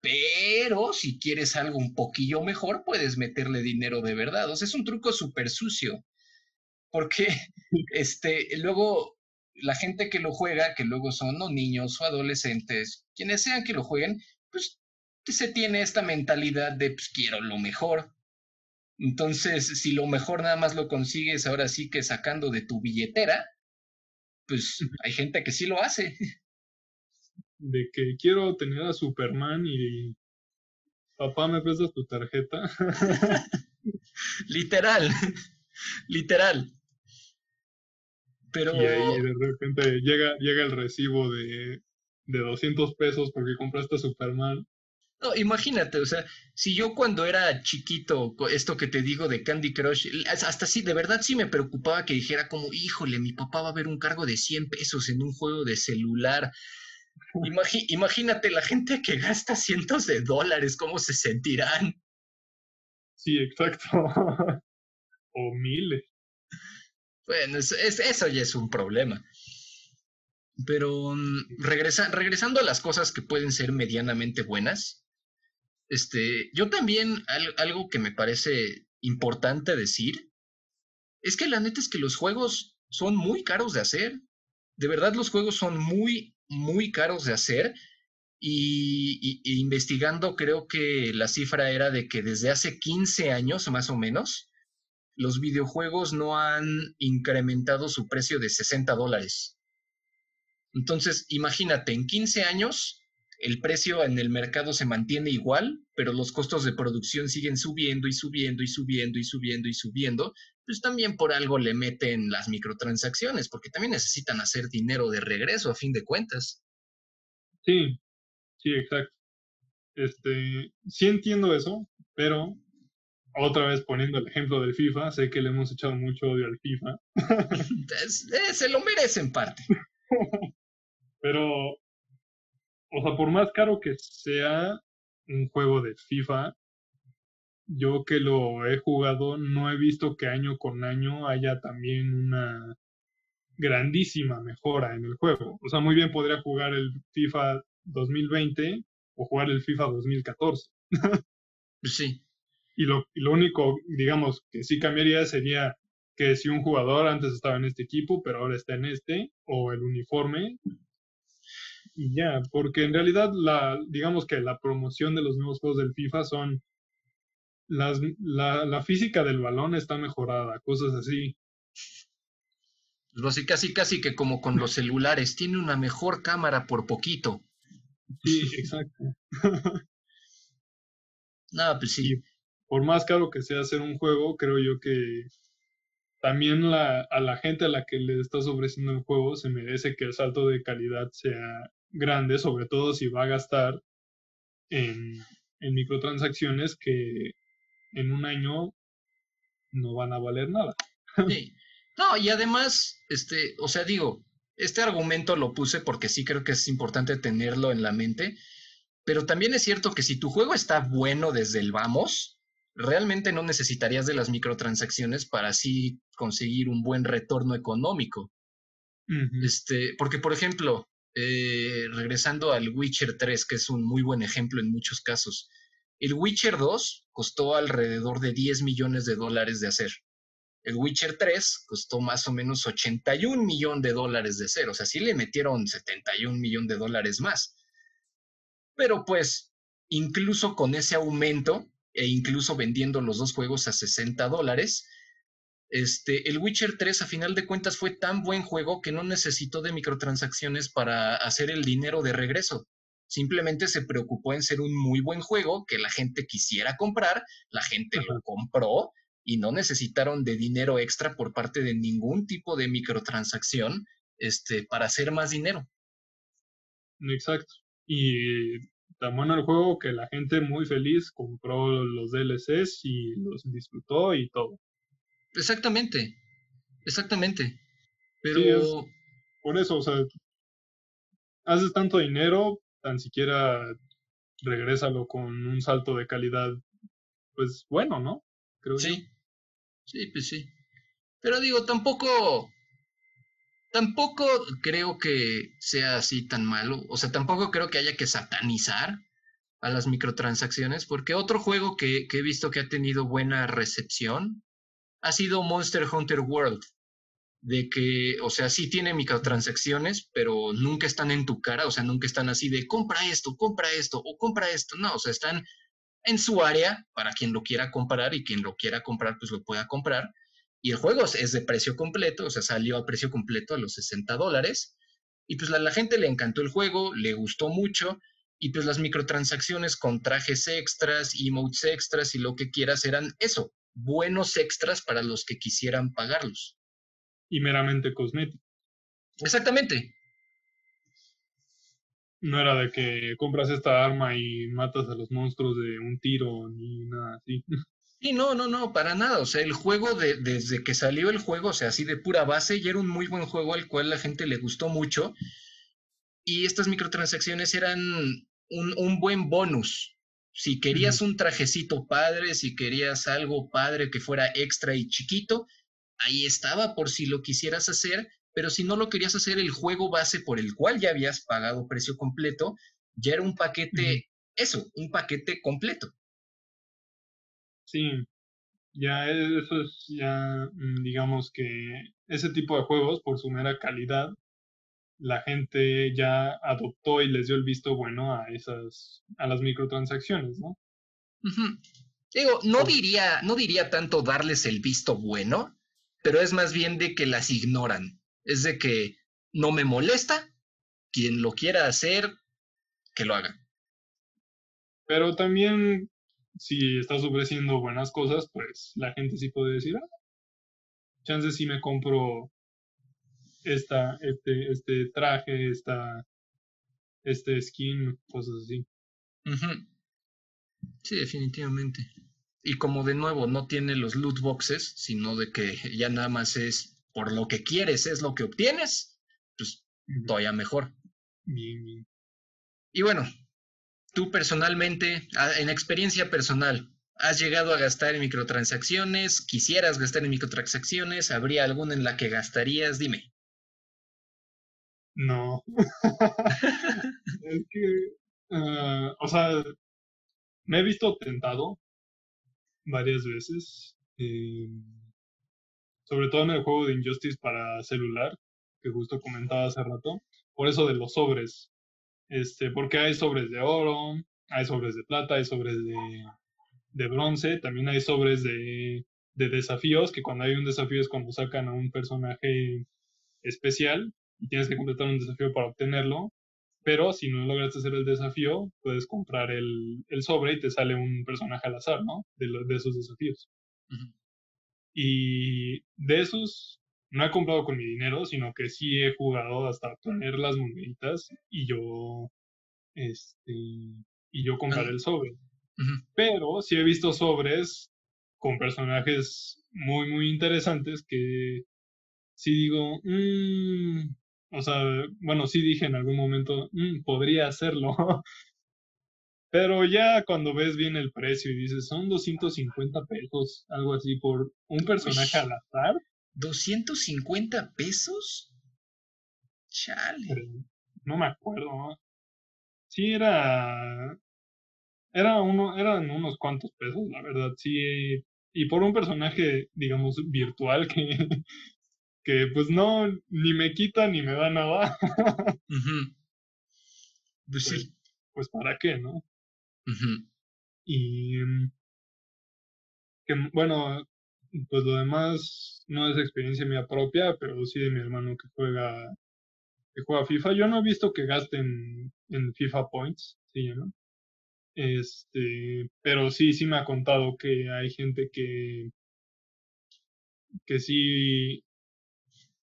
Pero si quieres algo un poquillo mejor, puedes meterle dinero de verdad. O sea, es un truco súper sucio. Porque este, luego la gente que lo juega, que luego son no niños o adolescentes, quienes sean que lo jueguen, pues se tiene esta mentalidad de pues quiero lo mejor. Entonces, si lo mejor nada más lo consigues ahora sí que sacando de tu billetera, pues hay gente que sí lo hace. <laughs> De que quiero tener a Superman y papá me prestas tu tarjeta. <laughs> literal, <laughs> literal. Pero... Y ahí de repente llega, llega el recibo de, de 200 pesos porque compraste a Superman. No, imagínate, o sea, si yo cuando era chiquito, esto que te digo de Candy Crush, hasta sí, de verdad sí me preocupaba que dijera como, híjole, mi papá va a ver un cargo de 100 pesos en un juego de celular. imagínate la gente que gasta cientos de dólares, ¿cómo se sentirán? Sí, exacto. <laughs> o miles. Bueno, eso ya es un problema. Pero mm, regresando a las cosas que pueden ser medianamente buenas, este, yo también, algo que me parece importante decir, es que la neta es que los juegos son muy caros de hacer. De verdad, los juegos son muy, muy caros de hacer. Y, investigando, creo que la cifra era de que desde hace 15 años, más o menos, los videojuegos no han incrementado su precio de 60 dólares. Entonces, imagínate, en 15 años, el precio en el mercado se mantiene igual, pero los costos de producción siguen subiendo y subiendo y subiendo y subiendo y subiendo, pues también por algo le meten las microtransacciones, porque también necesitan hacer dinero de regreso a fin de cuentas. Sí, sí, exacto. Este, sí entiendo eso, pero otra vez poniendo el ejemplo del FIFA, sé que le hemos echado mucho odio al FIFA. <laughs> Eh, se lo merece en parte. <laughs> pero o sea, por más caro que sea un juego de FIFA, yo que lo he jugado no he visto que año con año haya también una grandísima mejora en el juego. O sea, muy bien podría jugar el FIFA 2020 o jugar el FIFA 2014. <laughs> sí. Y lo, y lo único, digamos, que sí cambiaría sería que si un jugador antes estaba en este equipo, pero ahora está en este, o el uniforme, y ya, porque en realidad la, digamos que la promoción de los nuevos juegos del FIFA son las, la, la física del balón está mejorada, cosas así. Pues casi, casi que como con los celulares, tiene una mejor cámara por poquito. Sí, exacto. <laughs> no, pues sí. por más caro que sea hacer un juego, creo yo que también la, a la gente a la que le estás ofreciendo el juego se merece que el salto de calidad sea grande, sobre todo si va a gastar en, en microtransacciones que en un año no van a valer nada. <laughs> Sí. No, y además, este, o sea, digo, este argumento lo puse porque sí creo que es importante tenerlo en la mente, pero también es cierto que si tu juego está bueno desde el vamos, realmente no necesitarías de las microtransacciones para así conseguir un buen retorno económico. Este, porque, por ejemplo, eh, regresando al Witcher 3, que es un muy buen ejemplo en muchos casos, el Witcher 2 costó alrededor de 10 millones de dólares de hacer. El Witcher 3 costó más o menos 81 millones de dólares de hacer. O sea, sí le metieron 71 millones de dólares más. Pero pues, incluso con ese aumento, e incluso vendiendo los dos juegos a 60 dólares, este, el Witcher 3 a final de cuentas fue tan buen juego que no necesitó de microtransacciones para hacer el dinero de regreso. Simplemente se preocupó en ser un muy buen juego que la gente quisiera comprar, la gente lo compró y no necesitaron de dinero extra por parte de ningún tipo de microtransacción este, para hacer más dinero. Exacto. Y tan bueno el juego que la gente muy feliz compró los DLCs y los disfrutó y todo. Exactamente, exactamente. Pero... por eso, o sea, haces tanto dinero, tan siquiera regrésalo con un salto de calidad, pues bueno, ¿no? Creo sí, sí, pues sí. Pero digo, tampoco, tampoco creo que sea así tan malo. O sea, tampoco creo que haya que satanizar a las microtransacciones, porque otro juego que, que he visto que ha tenido buena recepción ha sido Monster Hunter World de que, o sea, sí tiene microtransacciones, pero nunca están en tu cara, o sea, nunca están así de compra esto, compra esto o compra esto, no, o sea, están en su área para quien lo quiera comprar y quien lo quiera comprar, pues lo pueda comprar. Y el juego es de precio completo, o sea, salió a precio completo a los 60 dólares. Y pues a la gente le encantó el juego, le gustó mucho. Y pues las microtransacciones con trajes extras, emotes extras y lo que quieras eran eso, buenos extras para los que quisieran pagarlos y meramente cosmético. Exactamente. No era de que compras esta arma y matas a los monstruos de un tiro ni nada así. <laughs> Sí, no, no, no, para nada. O sea, el juego de, desde que salió el juego, o sea, así de pura base, ya era un muy buen juego al cual la gente le gustó mucho. Y estas microtransacciones eran un, un buen bonus. Si querías un trajecito padre, si querías algo padre que fuera extra y chiquito, ahí estaba por si lo quisieras hacer, pero si no lo querías hacer, el juego base por el cual ya habías pagado precio completo, ya era un paquete, eso, un paquete completo. Sí, ya eso es, ya mm, digamos que ese tipo de juegos, por su mera calidad, la gente ya adoptó y les dio el visto bueno a esas, a las microtransacciones, ¿no? Digo, no diría, no diría tanto darles el visto bueno, pero es más bien de que las ignoran. Es de que no me molesta, quien lo quiera hacer, que lo haga. Pero también, si estás ofreciendo buenas cosas, pues la gente sí puede decir, ah, chances si me compro esta, este, este traje, esta, este skin, cosas así. Sí, definitivamente. Y como de nuevo no tiene los loot boxes, sino de que ya nada más es por lo que quieres, es lo que obtienes, pues todavía mejor. Y bueno, tú personalmente, en experiencia personal, ¿has llegado a gastar en microtransacciones? ¿Quisieras gastar en microtransacciones? ¿Habría alguna en la que gastarías? Dime. No. <laughs> es que, ah, o sea, me he visto tentado varias veces. Eh, sobre todo en el juego de Injustice para celular, que justo comentaba hace rato. Por eso de los sobres. Este, porque hay sobres de oro, hay sobres de plata, hay sobres de, de bronce, también hay sobres de, de desafíos, que cuando hay un desafío es cuando sacan a un personaje especial y tienes que completar un desafío para obtenerlo. Pero si no logras hacer el desafío, puedes comprar el, el sobre y te sale un personaje al azar, ¿no? De, de esos desafíos. Y de esos no he comprado con mi dinero, sino que sí he jugado hasta poner las moneditas y yo, este, y yo comprar el sobre. Pero sí he visto sobres con personajes muy, muy interesantes que sí digo, mmm, o sea, bueno, sí dije en algún momento, mmm, podría hacerlo. <laughs> Pero ya cuando ves bien el precio y dices, son 250 pesos, algo así, por un personaje al azar. ¿250 pesos? Chale. no me acuerdo. Sí, era. Era uno, eran unos cuantos pesos, la verdad, sí. Y por un personaje, digamos, virtual que, <laughs> que pues no, ni me quita ni me da nada. <laughs> Pues, sí. Pues, para qué, ¿no? Y mm, que bueno, pues lo demás no es experiencia mía propia, pero sí de mi hermano que juega que juega FIFA. Yo no he visto que gasten en FIFA Points, sí, ¿no? Este, pero sí, sí me ha contado que hay gente que que sí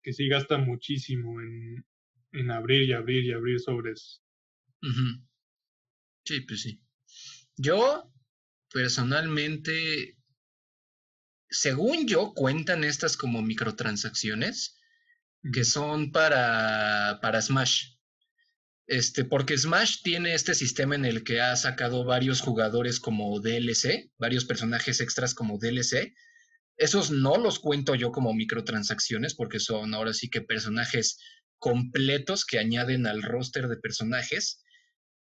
que sí gasta muchísimo en, en abrir y abrir y abrir sobres. Sí, pues sí. Yo, personalmente, según yo, cuentan estas como microtransacciones que son para, para Smash. Este, porque Smash tiene este sistema en el que ha sacado varios jugadores como DLC, varios personajes extras como DLC. Esos no los cuento yo como microtransacciones porque son ahora sí que personajes completos que añaden al roster de personajes.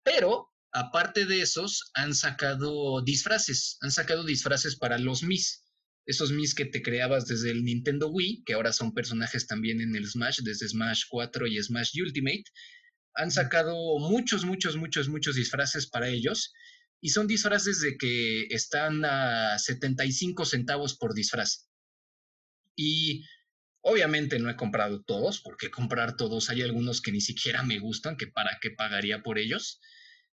Pero aparte de esos, han sacado disfraces, han sacado disfraces para los Mis. Esos Mis que te creabas desde el Nintendo Wii, que ahora son personajes también en el Smash, desde Smash 4 y Smash Ultimate. Han sacado muchos, muchos, muchos, muchos disfraces para ellos. Y son disfraces de que están a 75 centavos por disfraz. Y obviamente no he comprado todos, porque comprar todos hay algunos que ni siquiera me gustan, que para qué pagaría por ellos.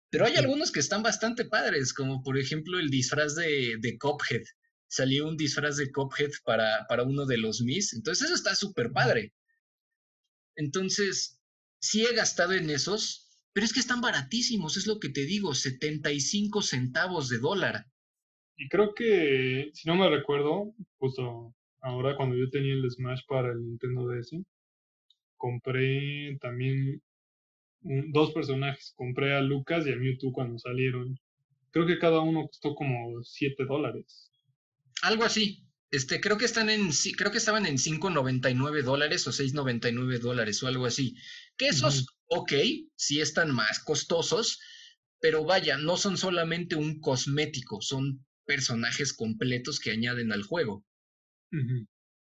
Pero hay algunos que están bastante padres, como por ejemplo el disfraz de, de Cophead. Salió un disfraz de Cophead para, para uno de los Mis. Entonces eso está súper padre. Entonces, sí he gastado en esos, pero es que están baratísimos, es lo que te digo, 75 centavos de dólar. Y creo que, si no me recuerdo, justo ahora cuando yo tenía el Smash para el Nintendo DS, compré también dos personajes. Compré a Lucas y a Mewtwo cuando salieron. Creo que cada uno costó como 7 dólares. Algo así. Este, creo que están en, creo que estaban en 5.99 dólares o 6.99 dólares o algo así. Que esos, ok, sí están más costosos, pero vaya, no son solamente un cosmético, son personajes completos que añaden al juego.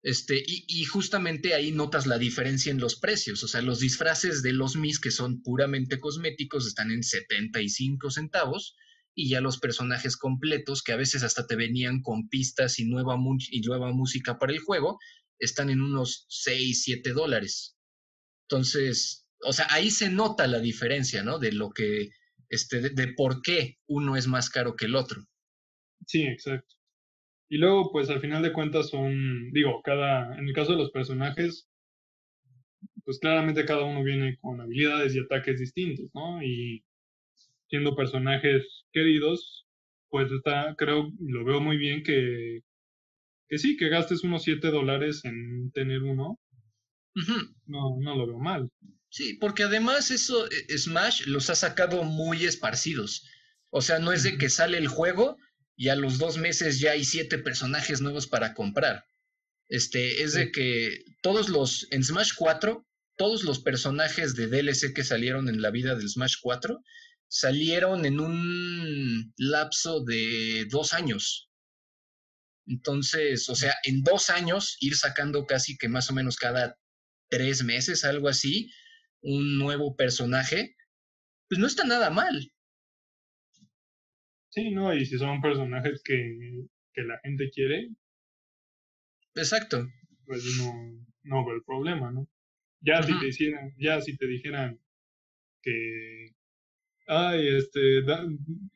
Este, y, justamente ahí notas la diferencia en los precios. O sea, los disfraces de los Mis que son puramente cosméticos están en 75 centavos y ya los personajes completos, que a veces hasta te venían con pistas y nueva, y nueva música para el juego, están en unos 6, 7 dólares. Entonces, o sea, ahí se nota la diferencia, ¿no? De lo que, este, de por qué uno es más caro que el otro. Sí, exacto. Y luego, pues al final de cuentas son, digo, cada, en el caso de los personajes, pues claramente cada uno viene con habilidades y ataques distintos, ¿no? Y siendo personajes queridos, pues está, creo, lo veo muy bien que, que sí, que gastes unos 7 dólares en tener uno. No, no lo veo mal. Sí, porque además eso, eh, Smash los ha sacado muy esparcidos. O sea, no es de que sale el juego y a los dos meses ya hay siete personajes nuevos para comprar. Este, es de que todos los, en Smash 4, todos los personajes de DLC que salieron en la vida del Smash 4 salieron en un lapso de dos años. Entonces, o sea, en dos años ir sacando casi que más o menos cada tres meses, algo así, un nuevo personaje, pues no está nada mal. Sí, no, y si son personajes que, que la gente quiere. Exacto. Pues no, no veo el problema, ¿no? Ya si te hicieran, ya si te dijeran que ay, este,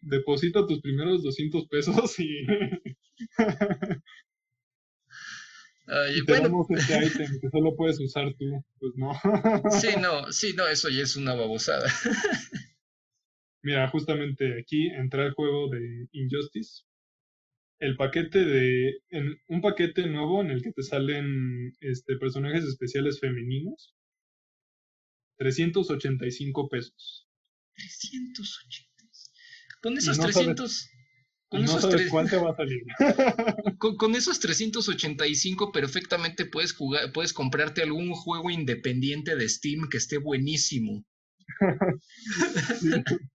deposita tus primeros 200 pesos y, <laughs> <laughs> y tenemos este ítem que solo puedes usar tú, pues no. <laughs> sí, no, sí, no, eso ya es una babosada. <laughs> Mira, justamente aquí entra el juego de Injustice. El paquete de. En, un paquete nuevo en el que te salen este, personajes especiales femeninos. 385 pesos. 380. Con esos 300. Con esos no sabes cuánto va a salir. <laughs> con, con, esos 385 perfectamente puedes jugar, puedes comprarte algún juego independiente de Steam que esté buenísimo. <laughs>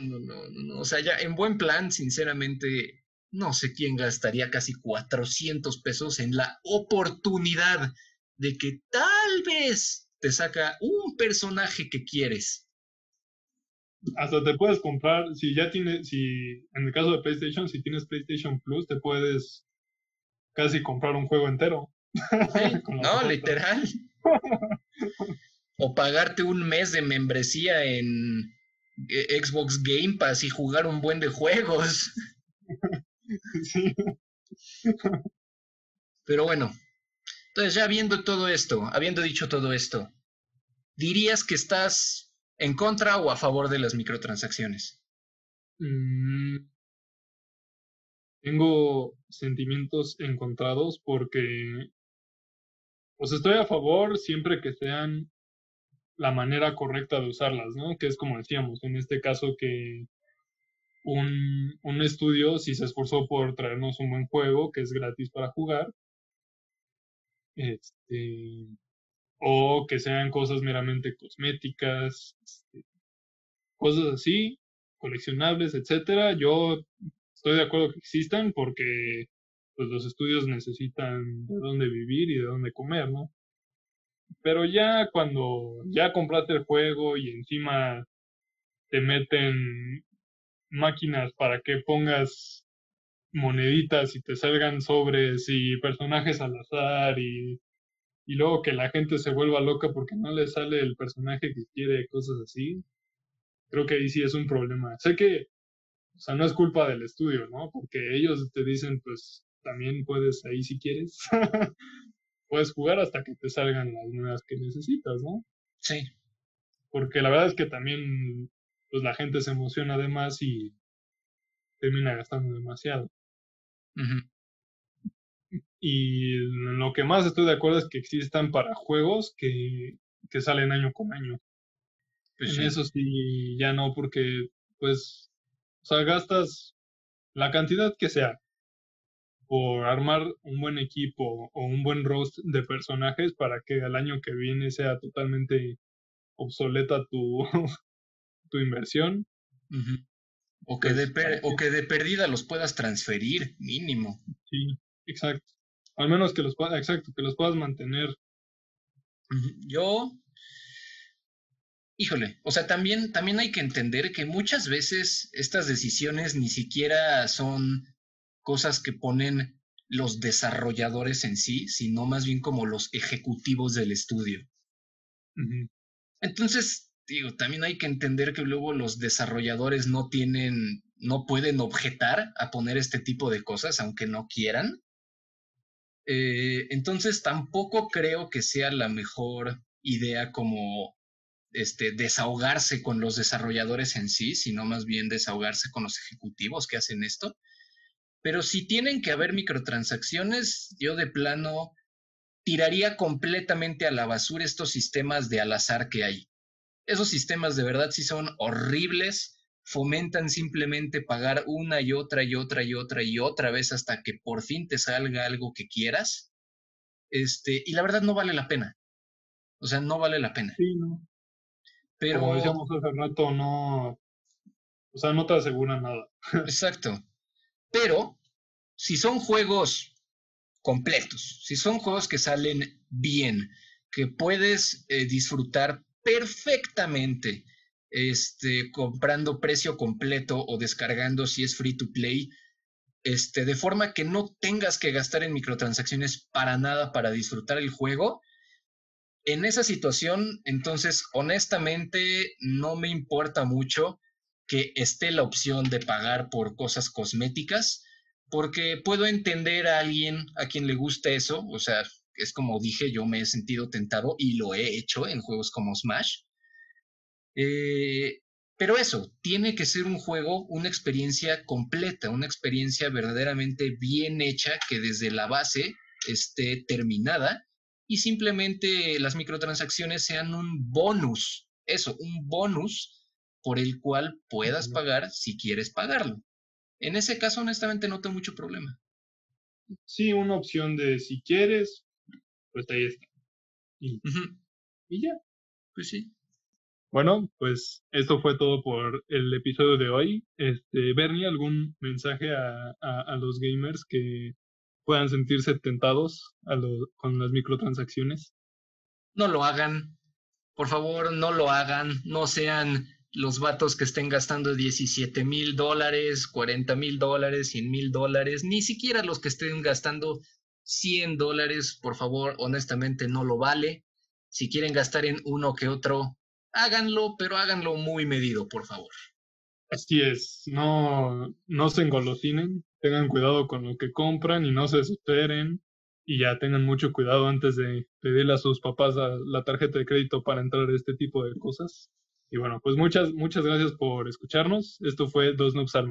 no, no, no. O sea, ya en buen plan, sinceramente, no sé quién gastaría casi 400 pesos en la oportunidad de que tal vez te saca un personaje que quieres. Hasta te puedes comprar, si ya tienes, si en el caso de PlayStation, si tienes PlayStation Plus, te puedes casi comprar un juego entero. <laughs> no, literal. o pagarte un mes de membresía en eh, Xbox Game Pass y jugar un buen de juegos. <laughs> Pero bueno, entonces ya viendo todo esto, habiendo dicho todo esto, ¿dirías que estás en contra o a favor de las microtransacciones? Mm, tengo sentimientos encontrados porque pues estoy a favor siempre que sean la manera correcta de usarlas, ¿no? Que es como decíamos, en este caso que un, un estudio, si se esforzó por traernos un buen juego que es gratis para jugar, este, o que sean cosas meramente cosméticas, este, cosas así, coleccionables, etcétera. Yo estoy de acuerdo que existan porque pues los estudios necesitan de dónde vivir y de dónde comer, ¿no? Pero ya cuando ya compraste el juego y encima te meten máquinas para que pongas moneditas y te salgan sobres y personajes al azar y, y luego que la gente se vuelva loca porque no le sale el personaje que quiere, cosas así, creo que ahí sí es un problema. Sé que, o sea, no es culpa del estudio, ¿no? Porque ellos te dicen, pues también puedes ahí si quieres. <laughs> puedes jugar hasta que te salgan las nuevas que necesitas, ¿no? Sí. Porque la verdad es que también pues la gente se emociona además y termina gastando demasiado. Y lo que más estoy de acuerdo es que existan para juegos que, que salen año con año. Pues en eso sí, ya no, porque pues, o sea, gastas la cantidad que sea por armar un buen equipo o un buen roast de personajes para que al año que viene sea totalmente obsoleta tu, <laughs> tu inversión. o, que de pues, o que de pérdida los puedas transferir, mínimo. Sí, exacto. Al menos que los puedas, exacto, que los puedas mantener. Yo, híjole, o sea, también, también hay que entender que muchas veces estas decisiones ni siquiera son cosas que ponen los desarrolladores en sí, sino más bien como los ejecutivos del estudio. Entonces, digo, también hay que entender que luego los desarrolladores no tienen, no pueden objetar a poner este tipo de cosas, aunque no quieran. Eh, entonces, tampoco creo que sea la mejor idea como este, desahogarse con los desarrolladores en sí, sino más bien desahogarse con los ejecutivos que hacen esto. Pero si tienen que haber microtransacciones, yo de plano tiraría completamente a la basura estos sistemas de al azar que hay. Esos sistemas de verdad sí son horribles, fomentan simplemente pagar una y otra y otra y otra y otra vez hasta que por fin te salga algo que quieras. Este, y la verdad no vale la pena. O sea, no vale la pena. Sí, no. Pero como decíamos hace rato, no o sea, no te asegura nada. <laughs> Exacto. Pero si son juegos completos, si son juegos que salen bien, que puedes eh, disfrutar perfectamente este, comprando precio completo o descargando si es free to play, este, de forma que no tengas que gastar en microtransacciones para nada para disfrutar el juego. En esa situación, entonces, honestamente, no me importa mucho que esté la opción de pagar por cosas cosméticas, porque puedo entender a alguien a quien le gusta eso, o sea, es como dije, yo me he sentido tentado y lo he hecho en juegos como Smash. Eh, pero eso, tiene que ser un juego, una experiencia completa, una experiencia verdaderamente bien hecha que desde la base esté terminada y simplemente las microtransacciones sean un bonus, eso, un bonus por el cual puedas pagar si quieres pagarlo. En ese caso, honestamente, no tengo mucho problema. Sí, una opción de si quieres, pues ahí está. Y, y ya. Pues sí. Bueno, pues esto fue todo por el episodio de hoy. Este, Bernie, ¿algún mensaje a, a, los gamers que puedan sentirse tentados a lo, con las microtransacciones? No lo hagan. Por favor, no lo hagan. No sean los vatos que estén gastando 17 mil dólares, 40 mil dólares, 100 mil dólares, ni siquiera los que estén gastando 100 dólares, por favor, honestamente no lo vale. Si quieren gastar en uno que otro, háganlo, pero háganlo muy medido, por favor. Así es, no, no se engolosinen, tengan cuidado con lo que compran y no se desesperen y ya tengan mucho cuidado antes de pedirle a sus papás la tarjeta de crédito para entrar a este tipo de cosas. Y bueno, pues muchas, muchas gracias por escucharnos. Esto fue Dos Noobs al